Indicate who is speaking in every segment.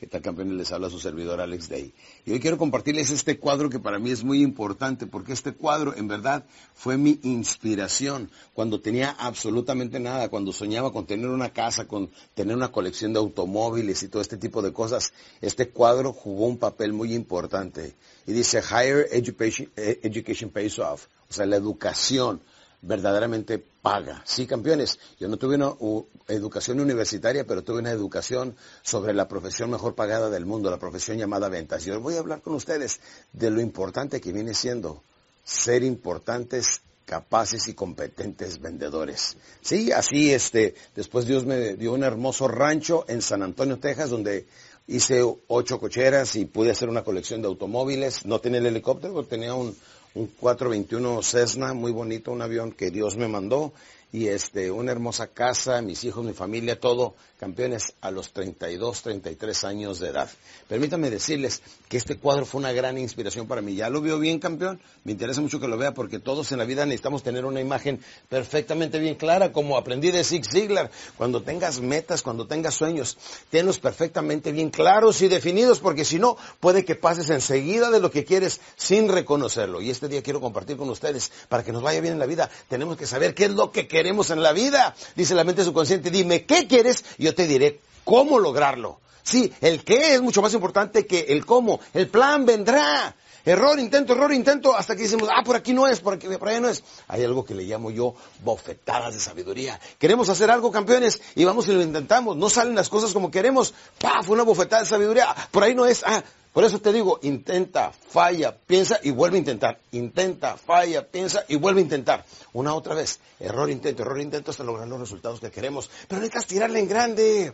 Speaker 1: ¿Qué tal campeones? Les habla su servidor Alex Day. Y hoy quiero compartirles este cuadro que para mí es muy importante porque este cuadro en verdad fue mi inspiración cuando tenía absolutamente nada, cuando soñaba con tener una casa, con tener una colección de automóviles y todo este tipo de cosas. Este cuadro jugó un papel muy importante. Y dice, Higher Education, eh, education Pays Off. O sea, la educación verdaderamente paga. Sí, campeones, yo no tuve una educación universitaria, pero tuve una educación sobre la profesión mejor pagada del mundo, la profesión llamada ventas. Yo voy a hablar con ustedes de lo importante que viene siendo ser importantes capaces y competentes vendedores. Sí, así este, después Dios me dio un hermoso rancho en San Antonio, Texas, donde hice ocho cocheras y pude hacer una colección de automóviles. No tenía el helicóptero, tenía un, un 421 Cessna, muy bonito, un avión que Dios me mandó. Y este, una hermosa casa, mis hijos, mi familia, todo, campeones, a los 32, 33 años de edad. Permítanme decirles que este cuadro fue una gran inspiración para mí. ¿Ya lo vio bien, campeón? Me interesa mucho que lo vea porque todos en la vida necesitamos tener una imagen perfectamente bien clara, como aprendí de Zig Ziglar. Cuando tengas metas, cuando tengas sueños, tenlos perfectamente bien claros y definidos porque si no, puede que pases enseguida de lo que quieres sin reconocerlo. Y este día quiero compartir con ustedes, para que nos vaya bien en la vida, tenemos que saber qué es lo que queremos en la vida. Dice la mente subconsciente, dime qué quieres yo te diré cómo lograrlo. Sí, el qué es mucho más importante que el cómo. El plan vendrá. Error, intento, error, intento, hasta que decimos, ah, por aquí no es, por aquí, por allá no es. Hay algo que le llamo yo bofetadas de sabiduría. Queremos hacer algo, campeones, y vamos y lo intentamos. No salen las cosas como queremos. ¡Paf! Una bofetada de sabiduría. Por ahí no es. Ah, por eso te digo, intenta, falla, piensa y vuelve a intentar. Intenta, falla, piensa y vuelve a intentar. Una otra vez. Error, intento, error, intento hasta lograr los resultados que queremos. Pero que tirarle en grande.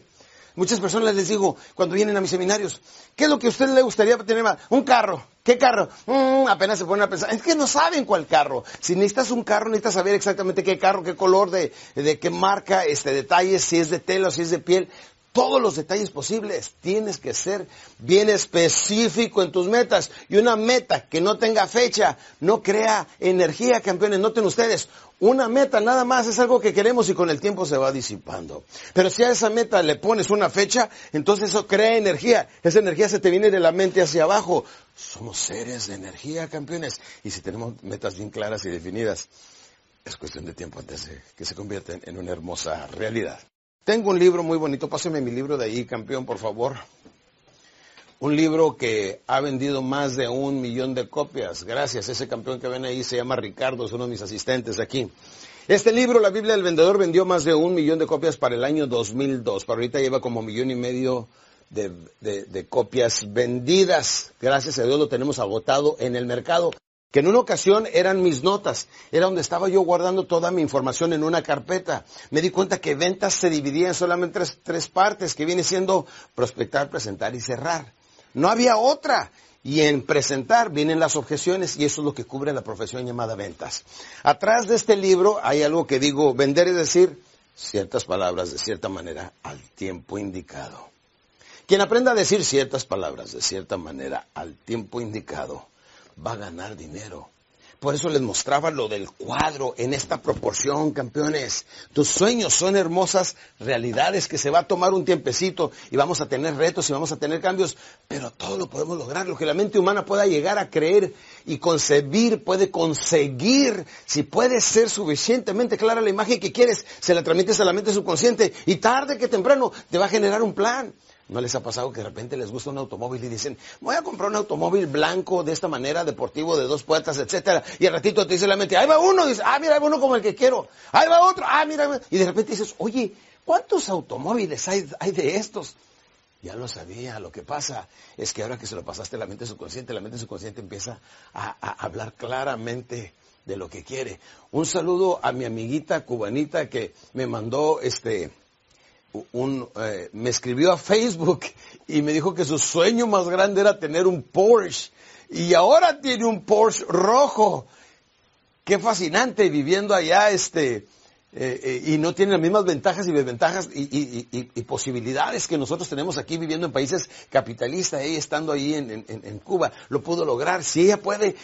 Speaker 1: Muchas personas les digo, cuando vienen a mis seminarios, ¿qué es lo que a usted le gustaría tener más? Un carro. ¿Qué carro? Mm, apenas se ponen a pensar. Es que no saben cuál carro. Si necesitas un carro, necesitas saber exactamente qué carro, qué color, de, de qué marca, este, detalles, si es de tela o si es de piel. Todos los detalles posibles. Tienes que ser bien específico en tus metas. Y una meta que no tenga fecha, no crea energía, campeones. Noten ustedes, una meta nada más es algo que queremos y con el tiempo se va disipando. Pero si a esa meta le pones una fecha, entonces eso crea energía. Esa energía se te viene de la mente hacia abajo. Somos seres de energía, campeones. Y si tenemos metas bien claras y definidas, es cuestión de tiempo antes de que se convierten en una hermosa realidad. Tengo un libro muy bonito, páseme mi libro de ahí, campeón, por favor. Un libro que ha vendido más de un millón de copias. Gracias, ese campeón que ven ahí se llama Ricardo, es uno de mis asistentes aquí. Este libro, La Biblia del Vendedor, vendió más de un millón de copias para el año 2002. Para ahorita lleva como millón y medio de, de, de copias vendidas. Gracias a Dios lo tenemos agotado en el mercado que en una ocasión eran mis notas, era donde estaba yo guardando toda mi información en una carpeta. Me di cuenta que ventas se dividían solamente en tres, tres partes, que viene siendo prospectar, presentar y cerrar. No había otra. Y en presentar vienen las objeciones y eso es lo que cubre la profesión llamada ventas. Atrás de este libro hay algo que digo, vender es decir, ciertas palabras de cierta manera al tiempo indicado. Quien aprenda a decir ciertas palabras de cierta manera al tiempo indicado va a ganar dinero. Por eso les mostraba lo del cuadro en esta proporción, campeones. Tus sueños son hermosas realidades que se va a tomar un tiempecito y vamos a tener retos y vamos a tener cambios, pero todo lo podemos lograr. Lo que la mente humana pueda llegar a creer y concebir, puede conseguir, si puede ser suficientemente clara la imagen que quieres, se la transmites a la mente subconsciente y tarde que temprano te va a generar un plan. ¿No les ha pasado que de repente les gusta un automóvil y dicen, voy a comprar un automóvil blanco de esta manera, deportivo, de dos puertas, etcétera? Y al ratito te dice la mente, ahí va uno, dice, ah, mira, hay uno como el que quiero. Ahí va otro, ah, mira, y de repente dices, oye, ¿cuántos automóviles hay, hay de estos? Ya lo sabía, lo que pasa es que ahora que se lo pasaste a la mente subconsciente, la mente subconsciente empieza a hablar claramente de lo que quiere. Un saludo a mi amiguita cubanita que me mandó este eh, me escribió a Facebook y me dijo que su sueño más grande era tener un Porsche. Y ahora tiene un Porsche rojo. Qué fascinante viviendo allá este, eh, eh, y no tiene las mismas ventajas y desventajas y, posibilidades que nosotros tenemos aquí viviendo en países capitalistas, ella estando ahí en, en, Cuba, lo pudo lograr. Si ella puede,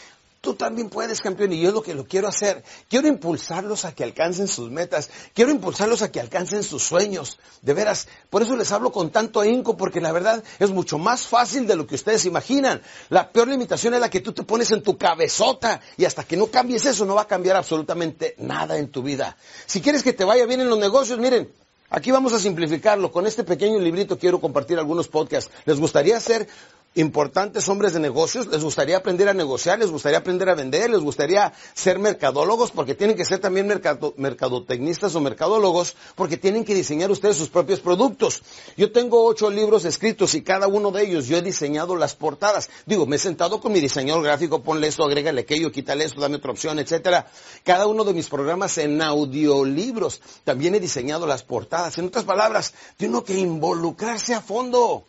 Speaker 1: Tú también puedes, campeón, y yo es lo que lo quiero hacer. Quiero impulsarlos a que alcancen sus metas. Quiero impulsarlos a que alcancen sus sueños. De veras, por eso les hablo con tanto ahínco, porque la verdad es mucho más fácil de lo que ustedes imaginan. La peor limitación es la que tú te pones en tu cabezota, y hasta que no cambies eso, no va a cambiar absolutamente nada en tu vida. Si quieres que te vaya bien en los negocios, miren, Aquí vamos a simplificarlo. Con este pequeño librito quiero compartir algunos podcasts. ¿Les gustaría ser importantes hombres de negocios, les gustaría aprender a negociar, les gustaría aprender a vender, les gustaría ser mercadólogos, porque tienen que ser también mercado, mercadotecnistas o mercadólogos, porque tienen que diseñar ustedes sus propios productos. Yo tengo ocho libros escritos y cada uno de ellos yo he diseñado las portadas. Digo, me he sentado con mi diseñador gráfico, ponle esto, agrégale aquello, quítale esto, dame otra opción, etcétera. Cada uno de mis programas en audiolibros también he diseñado las portadas. En otras palabras, tiene que involucrarse a fondo.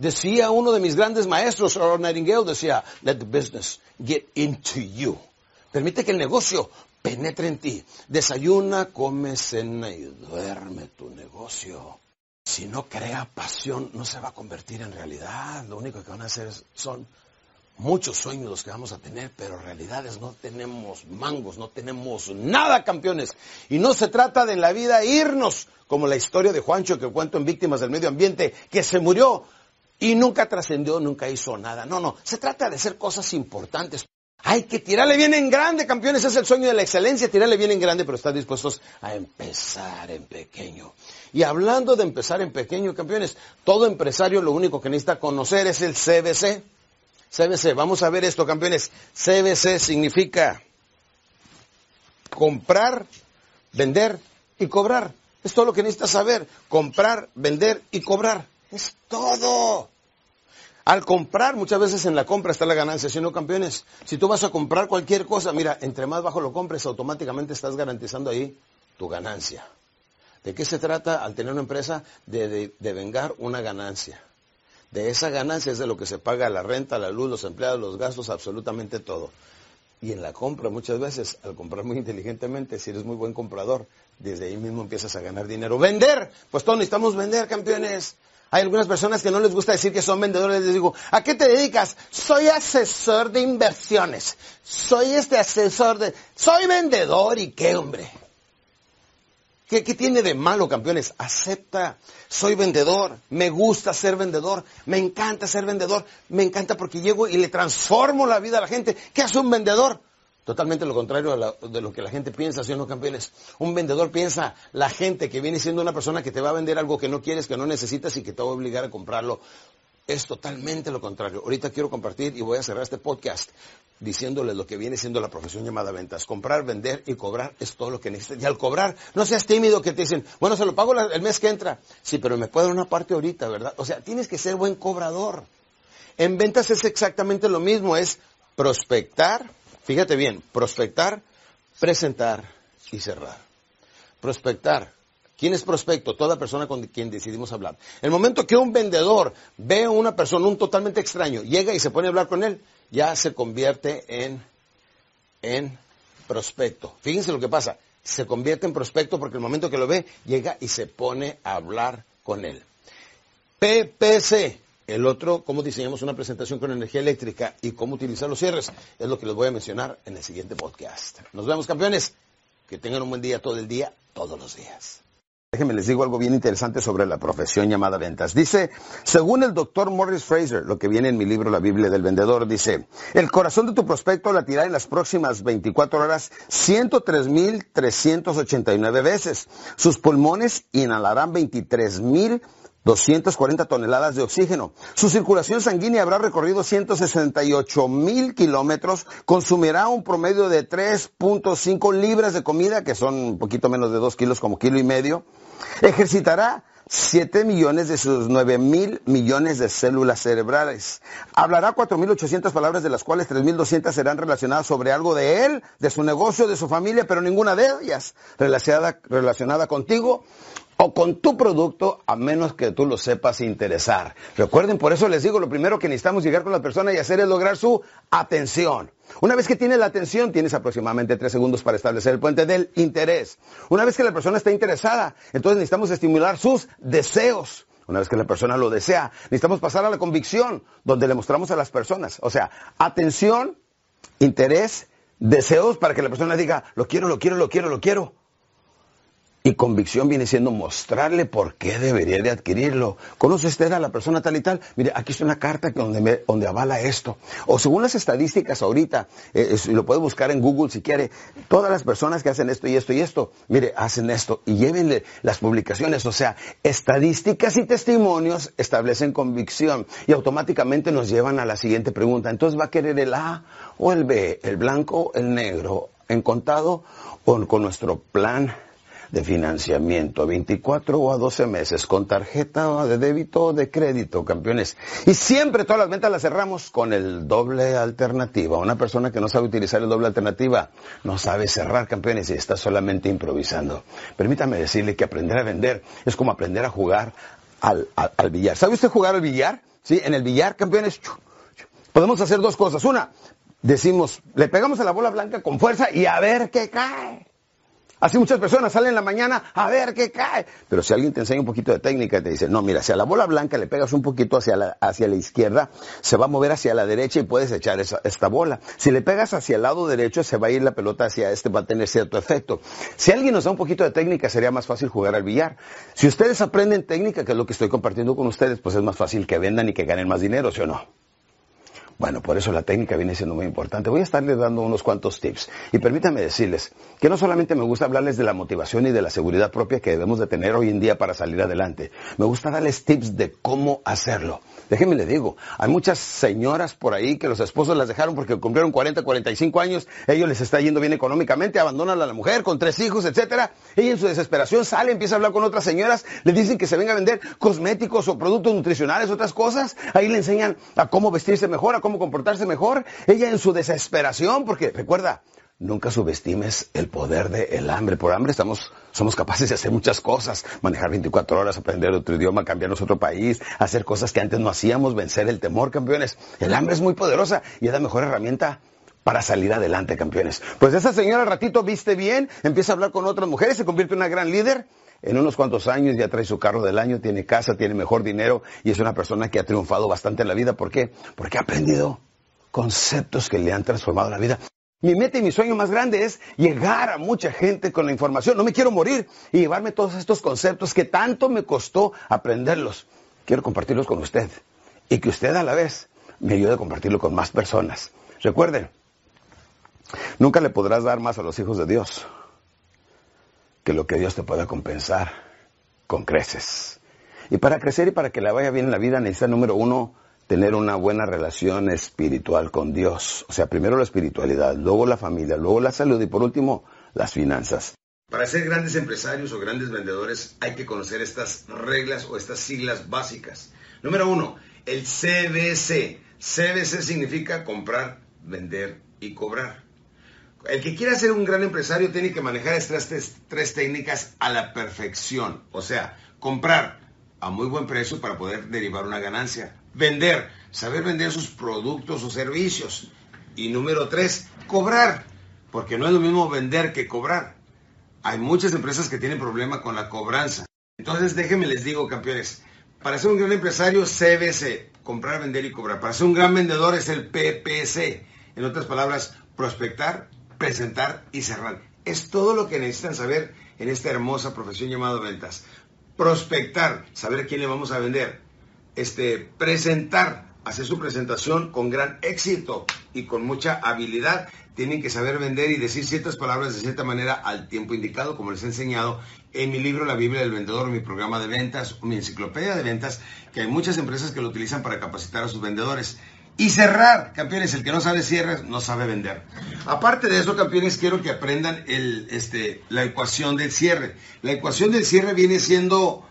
Speaker 1: Decía uno de mis grandes maestros, Earl Nightingale, decía, let the business get into you. Permite que el negocio penetre en ti. Desayuna, come, cena y duerme tu negocio. Si no crea pasión, no se va a convertir en realidad. Lo único que van a hacer son muchos sueños los que vamos a tener, pero realidades no tenemos mangos, no tenemos nada, campeones. Y no se trata de en la vida irnos, como la historia de Juancho que cuento en Víctimas del Medio Ambiente, que se murió y nunca trascendió, nunca hizo nada. No, no, se trata de hacer cosas importantes. Hay que tirarle bien en grande, campeones, es el sueño de la excelencia, tirarle bien en grande, pero estar dispuestos a empezar en pequeño. Y hablando de empezar en pequeño, campeones, todo empresario lo único que necesita conocer es el CBC. CBC, vamos a ver esto, campeones. CBC significa comprar, vender y cobrar. Es todo lo que necesitas saber. Comprar, vender y cobrar. Es todo. Al comprar, muchas veces en la compra está la ganancia, si no campeones. Si tú vas a comprar cualquier cosa, mira, entre más bajo lo compres, automáticamente estás garantizando ahí tu ganancia. ¿De qué se trata al tener una empresa? De, vengar una ganancia. De esa ganancia es de lo que se paga la renta, la luz, los empleados, los gastos, absolutamente todo. Y en la compra, muchas veces, al comprar muy inteligentemente, si eres muy buen comprador, desde ahí mismo empiezas a ganar dinero. Vender, pues todos necesitamos vender, campeones. Hay algunas personas que no les gusta decir que son vendedores. Les digo, ¿a qué te dedicas? Soy asesor de inversiones. Soy este asesor de... Soy vendedor y qué hombre. ¿Qué, ¿Qué, tiene de malo, campeones? Acepta, soy vendedor, me gusta ser vendedor, me encanta ser vendedor, me encanta porque llego y le transformo la vida a la gente. ¿Qué hace un vendedor? Totalmente lo contrario de lo que la gente piensa, ¿sí o no, campeones? Un vendedor piensa, la gente que viene siendo una persona que te va a vender algo que no quieres, que no necesitas y que te va a obligar a comprarlo. Es totalmente lo contrario. Ahorita quiero compartir y voy a cerrar este podcast diciéndoles lo que viene siendo la profesión llamada ventas. Comprar, vender y cobrar es todo lo que necesitas. Y al cobrar, no seas tímido que te dicen, bueno, se lo pago el mes que entra. Sí, pero me puede dar una parte ahorita, ¿verdad? O sea, tienes que ser buen cobrador. En ventas es exactamente lo mismo, es prospectar, Fíjate bien, prospectar, presentar y cerrar. Prospectar. ¿Quién es prospecto? Toda persona con quien decidimos hablar. El momento que un vendedor ve a una persona, un totalmente extraño, llega y se pone a hablar con él, ya se convierte en, en prospecto. Fíjense lo que pasa. se convierte en prospecto porque el momento que lo ve, llega y se pone a hablar con él. PPC, el otro, cómo diseñamos una presentación con energía eléctrica y cómo utilizar los cierres, es lo que les voy a mencionar en el siguiente podcast. Nos vemos, campeones. Que tengan un buen día todo el día, todos los días. Déjenme les digo algo bien interesante sobre la profesión llamada ventas. Dice, según el doctor Morris Fraser, lo que viene en mi libro La Biblia del Vendedor, dice, el corazón de tu prospecto latirá en las próximas 24 horas 103.389 veces. Sus pulmones inhalarán 23.000 240 toneladas de oxígeno. Su circulación sanguínea habrá recorrido 168 mil kilómetros, consumirá un promedio de 3.5 libras de comida, que son un poquito menos de 2 kilos como kilo y medio. Ejercitará 7 millones de sus 9 mil millones de células cerebrales. Hablará 4.800 palabras, de las cuales 3.200 serán relacionadas sobre algo de él, de su negocio, de su familia, pero ninguna de ellas relacionada, relacionada contigo o con tu producto a menos que tú lo sepas interesar. Recuerden, por eso les digo, lo primero que necesitamos llegar con la persona y hacer es lograr su atención. Una vez que tienes la atención, tienes aproximadamente tres segundos para establecer el puente del interés. Una vez que la persona está interesada, entonces necesitamos estimular sus deseos. Una vez que la persona lo desea, necesitamos pasar a la convicción, donde le mostramos a las personas. O sea, atención, interés, deseos para que la persona diga, lo quiero, lo quiero, lo quiero, lo quiero. Y convicción viene siendo mostrarle por qué debería de adquirirlo. ¿Conoce usted a la persona tal y tal? Mire, aquí está una carta que donde, donde avala esto. O según las estadísticas ahorita, eh, lo puede buscar en Google si quiere, todas las personas que hacen esto y esto y esto, mire, hacen esto y llévenle las publicaciones. O sea, estadísticas y testimonios establecen convicción y automáticamente nos llevan a la siguiente pregunta. Entonces va a querer el A o el B, el blanco, el negro, en contado o con nuestro plan de financiamiento, 24 o a 12 meses, con tarjeta de débito o de crédito, campeones. Y siempre todas las ventas las cerramos con el doble alternativa. Una persona que no sabe utilizar el doble alternativa no sabe cerrar, campeones, y está solamente improvisando. Permítame decirle que aprender a vender es como aprender a jugar al, al, billar. ¿Sabe usted jugar al billar? Sí, en el billar, campeones, podemos hacer dos cosas. Una, decimos, le pegamos a la bola blanca con fuerza y a ver qué cae. Así muchas personas salen en la mañana a ver qué cae. Pero si alguien te enseña un poquito de técnica y te dice, no, mira, si a la bola blanca le pegas un poquito hacia la, hacia la izquierda, se va a mover hacia la derecha y puedes echar esa, esta bola. Si le pegas hacia el lado derecho, se va a ir la pelota hacia este, va a tener cierto efecto. Si alguien nos da un poquito de técnica, sería más fácil jugar al billar. Si ustedes aprenden técnica, que es lo que estoy compartiendo con ustedes, pues es más fácil que vendan y que ganen más dinero, ¿sí o no? Bueno, por eso la técnica viene siendo muy importante. Voy a estarles dando unos cuantos tips. Y permítanme decirles que no solamente me gusta hablarles de la motivación y de la seguridad propia que debemos de tener hoy en día para salir adelante. Me gusta darles tips de cómo hacerlo. Déjenme le digo, hay muchas señoras por ahí que los esposos las dejaron porque cumplieron 40, 45 años, ellos les está yendo bien económicamente, abandonan a la mujer con tres hijos, etcétera. Ella en su desesperación sale, empieza a hablar con otras señoras, le dicen que se venga a vender cosméticos o productos nutricionales, otras cosas. Ahí le enseñan a cómo vestirse mejor, a cómo comportarse mejor. Ella en su desesperación, porque recuerda, Nunca subestimes el poder del hambre. Por hambre estamos, somos capaces de hacer muchas cosas. Manejar 24 horas, aprender otro idioma, cambiarnos otro país, hacer cosas que antes no hacíamos, vencer el temor, campeones. El hambre es muy poderosa y es la mejor herramienta para salir adelante, campeones. Pues esa señora ratito viste bien, empieza a hablar con otras mujeres, se convierte en una gran líder. En unos cuantos años ya trae su carro del año, tiene casa, tiene mejor dinero y es una persona que ha triunfado bastante en la vida. ¿Por qué? Porque ha aprendido conceptos que le han transformado la vida. Mi meta y mi sueño más grande es llegar a mucha gente con la información. No me quiero morir y llevarme todos estos conceptos que tanto me costó aprenderlos. Quiero compartirlos con usted y que usted a la vez me ayude a compartirlo con más personas. Recuerden, nunca le podrás dar más a los hijos de Dios que lo que Dios te pueda compensar con creces. Y para crecer y para que le vaya bien en la vida necesita, número uno, tener una buena relación espiritual con Dios. O sea, primero la espiritualidad, luego la familia, luego la salud y por último las finanzas. Para ser grandes empresarios o grandes vendedores hay que conocer estas reglas o estas siglas básicas. Número uno, el CBC. CBC significa comprar, vender y cobrar. El que quiera ser un gran empresario tiene que manejar estas tres, técnicas a la perfección. O sea, comprar a muy buen precio para poder derivar una ganancia Vender, saber vender sus productos o servicios. Y número tres, cobrar, porque no es lo mismo vender que cobrar. hay muchas empresas que tienen problema con la cobranza. Entonces, déjenme les digo, campeones, para ser un gran empresario, CBC, comprar, vender y cobrar. Para ser un gran vendedor es el PPC. En otras palabras, prospectar, presentar y cerrar. Es todo lo que necesitan saber en esta hermosa profesión llamada ventas. Prospectar, saber quién le vamos a vender. Este, presentar, hacer su presentación con gran éxito y con mucha habilidad. Tienen que saber vender y decir ciertas palabras de cierta manera al tiempo indicado, como les he enseñado en mi libro La Biblia del Vendedor, mi programa de ventas, mi enciclopedia de ventas, que hay muchas empresas que lo utilizan para capacitar a sus vendedores. Y cerrar, campeones, el que no sabe cierre no sabe vender. Aparte de eso, campeones, quiero que aprendan el, este, la ecuación del cierre. La ecuación del cierre viene siendo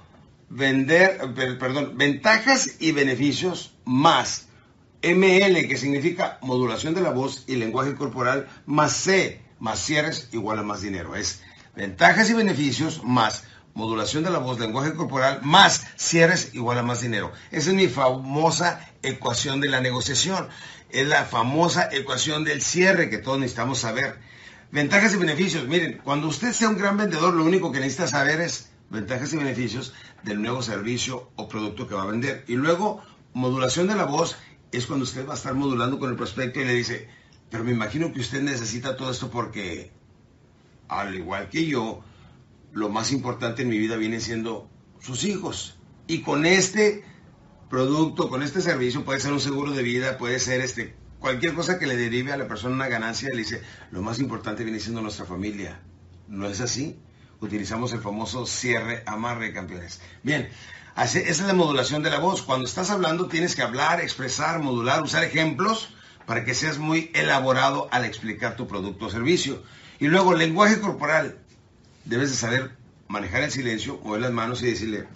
Speaker 1: vender, perdón, ventajas y beneficios más ML, que significa modulación de la voz y lenguaje corporal, más C, más cierres, igual a más dinero. Es ventajas y beneficios más modulación de la voz, lenguaje corporal, más cierres, igual a más dinero. Esa es mi famosa ecuación de la negociación. Es la famosa ecuación del cierre que todos necesitamos saber. Ventajas y beneficios. Miren, cuando usted sea un gran vendedor, lo único que necesita saber es ventajas y beneficios del nuevo servicio o producto que va a vender. Y luego, modulación de la voz es cuando usted va a estar modulando con el prospecto y le dice, pero me imagino que usted necesita todo esto porque, al igual que yo, lo más importante en mi vida viene siendo sus hijos. Y con este producto, con este servicio, puede ser un seguro de vida, puede ser este, cualquier cosa que le derive a la persona una ganancia, le dice, lo más importante viene siendo nuestra familia. ¿No es así? Utilizamos el famoso cierre amarre, campeones. Bien, esa es la modulación de la voz. Cuando estás hablando tienes que hablar, expresar, modular, usar ejemplos para que seas muy elaborado al explicar tu producto o servicio. Y luego, lenguaje corporal. Debes de saber manejar el silencio, mover las manos y decirle,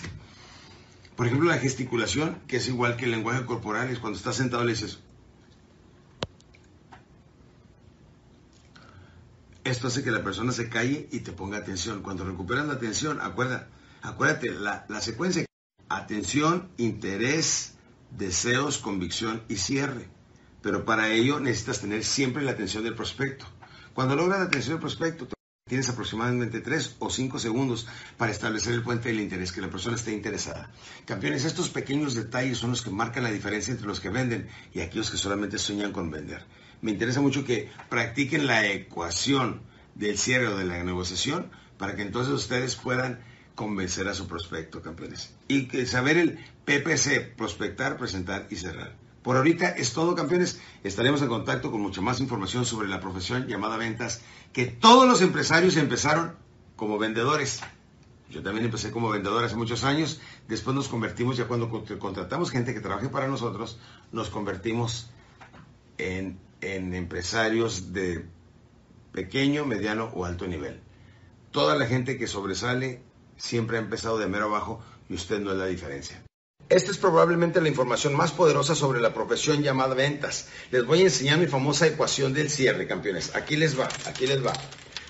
Speaker 1: por ejemplo, la gesticulación, que es igual que el lenguaje corporal, es cuando estás sentado le dices, esto hace que la persona se calle y te ponga atención. Cuando recuperas la atención, acuérdate, acuérdate la, la secuencia, atención, interés, deseos, convicción y cierre. Pero para ello necesitas tener siempre la atención del prospecto. Cuando logras la atención del prospecto, Tienes aproximadamente 3 o 5 segundos para establecer el puente del interés, que la persona esté interesada. Campeones, estos pequeños detalles son los que marcan la diferencia entre los que venden y aquellos que solamente sueñan con vender. Me interesa mucho que practiquen la ecuación del cierre o de la negociación para que entonces ustedes puedan convencer a su prospecto, campeones. Y que saber el PPC, prospectar, presentar y cerrar. Por ahorita es todo, campeones. Estaremos en contacto con mucha más información sobre la profesión llamada ventas, que todos los empresarios empezaron como vendedores. Yo también empecé como vendedor hace muchos años. Después nos convertimos, ya cuando contratamos gente que trabaje para nosotros, nos convertimos en, en empresarios de pequeño, mediano o alto nivel. Toda la gente que sobresale siempre ha empezado de mero abajo y usted no es la diferencia. Esta es probablemente la información más poderosa sobre la profesión llamada ventas. Les voy a enseñar mi famosa ecuación del cierre, campeones. Aquí les va, aquí les va.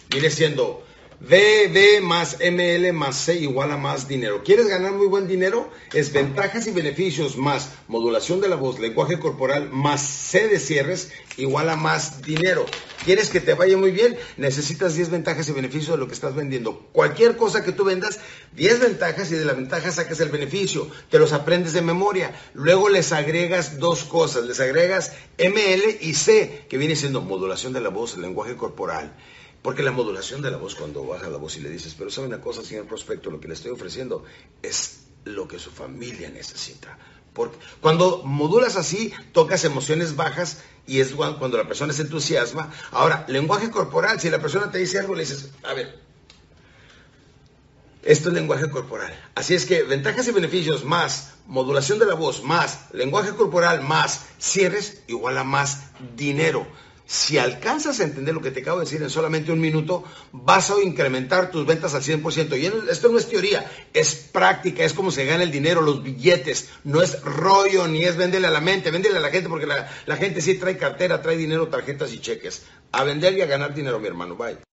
Speaker 1: Viene siendo VB más ML más C igual a más dinero. ¿Quieres ganar muy buen dinero? Es ventajas y beneficios más modulación de la voz, lenguaje corporal más C de cierres igual a más dinero. ¿Quieres que te vaya muy bien? Necesitas 10 ventajas y beneficios de lo que estás vendiendo. Cualquier cosa que tú vendas, 10 ventajas y de la ventaja sacas el beneficio. Te los aprendes de memoria. Luego les agregas dos cosas. Les agregas ML y C, que viene siendo modulación de la voz, lenguaje corporal. Porque la modulación de la voz, cuando baja la voz y le dices, pero sabe una cosa, señor prospecto, lo que le estoy ofreciendo es lo que su familia necesita. Porque cuando modulas así, tocas emociones bajas y es cuando la persona se entusiasma. Ahora, lenguaje corporal, si la persona te dice algo, le dices, a ver, esto es lenguaje corporal. Así es que ventajas y beneficios más modulación de la voz más lenguaje corporal más cierres igual a más dinero. Si alcanzas a entender lo que te acabo de decir en solamente un minuto, vas a incrementar tus ventas al 100%. Y esto no es teoría, es práctica, es como se gana el dinero, los billetes. No es rollo ni es venderle a la mente, véndele a la gente porque la, la gente sí trae cartera, trae dinero, tarjetas y cheques. A vender y a ganar dinero, mi hermano. Bye.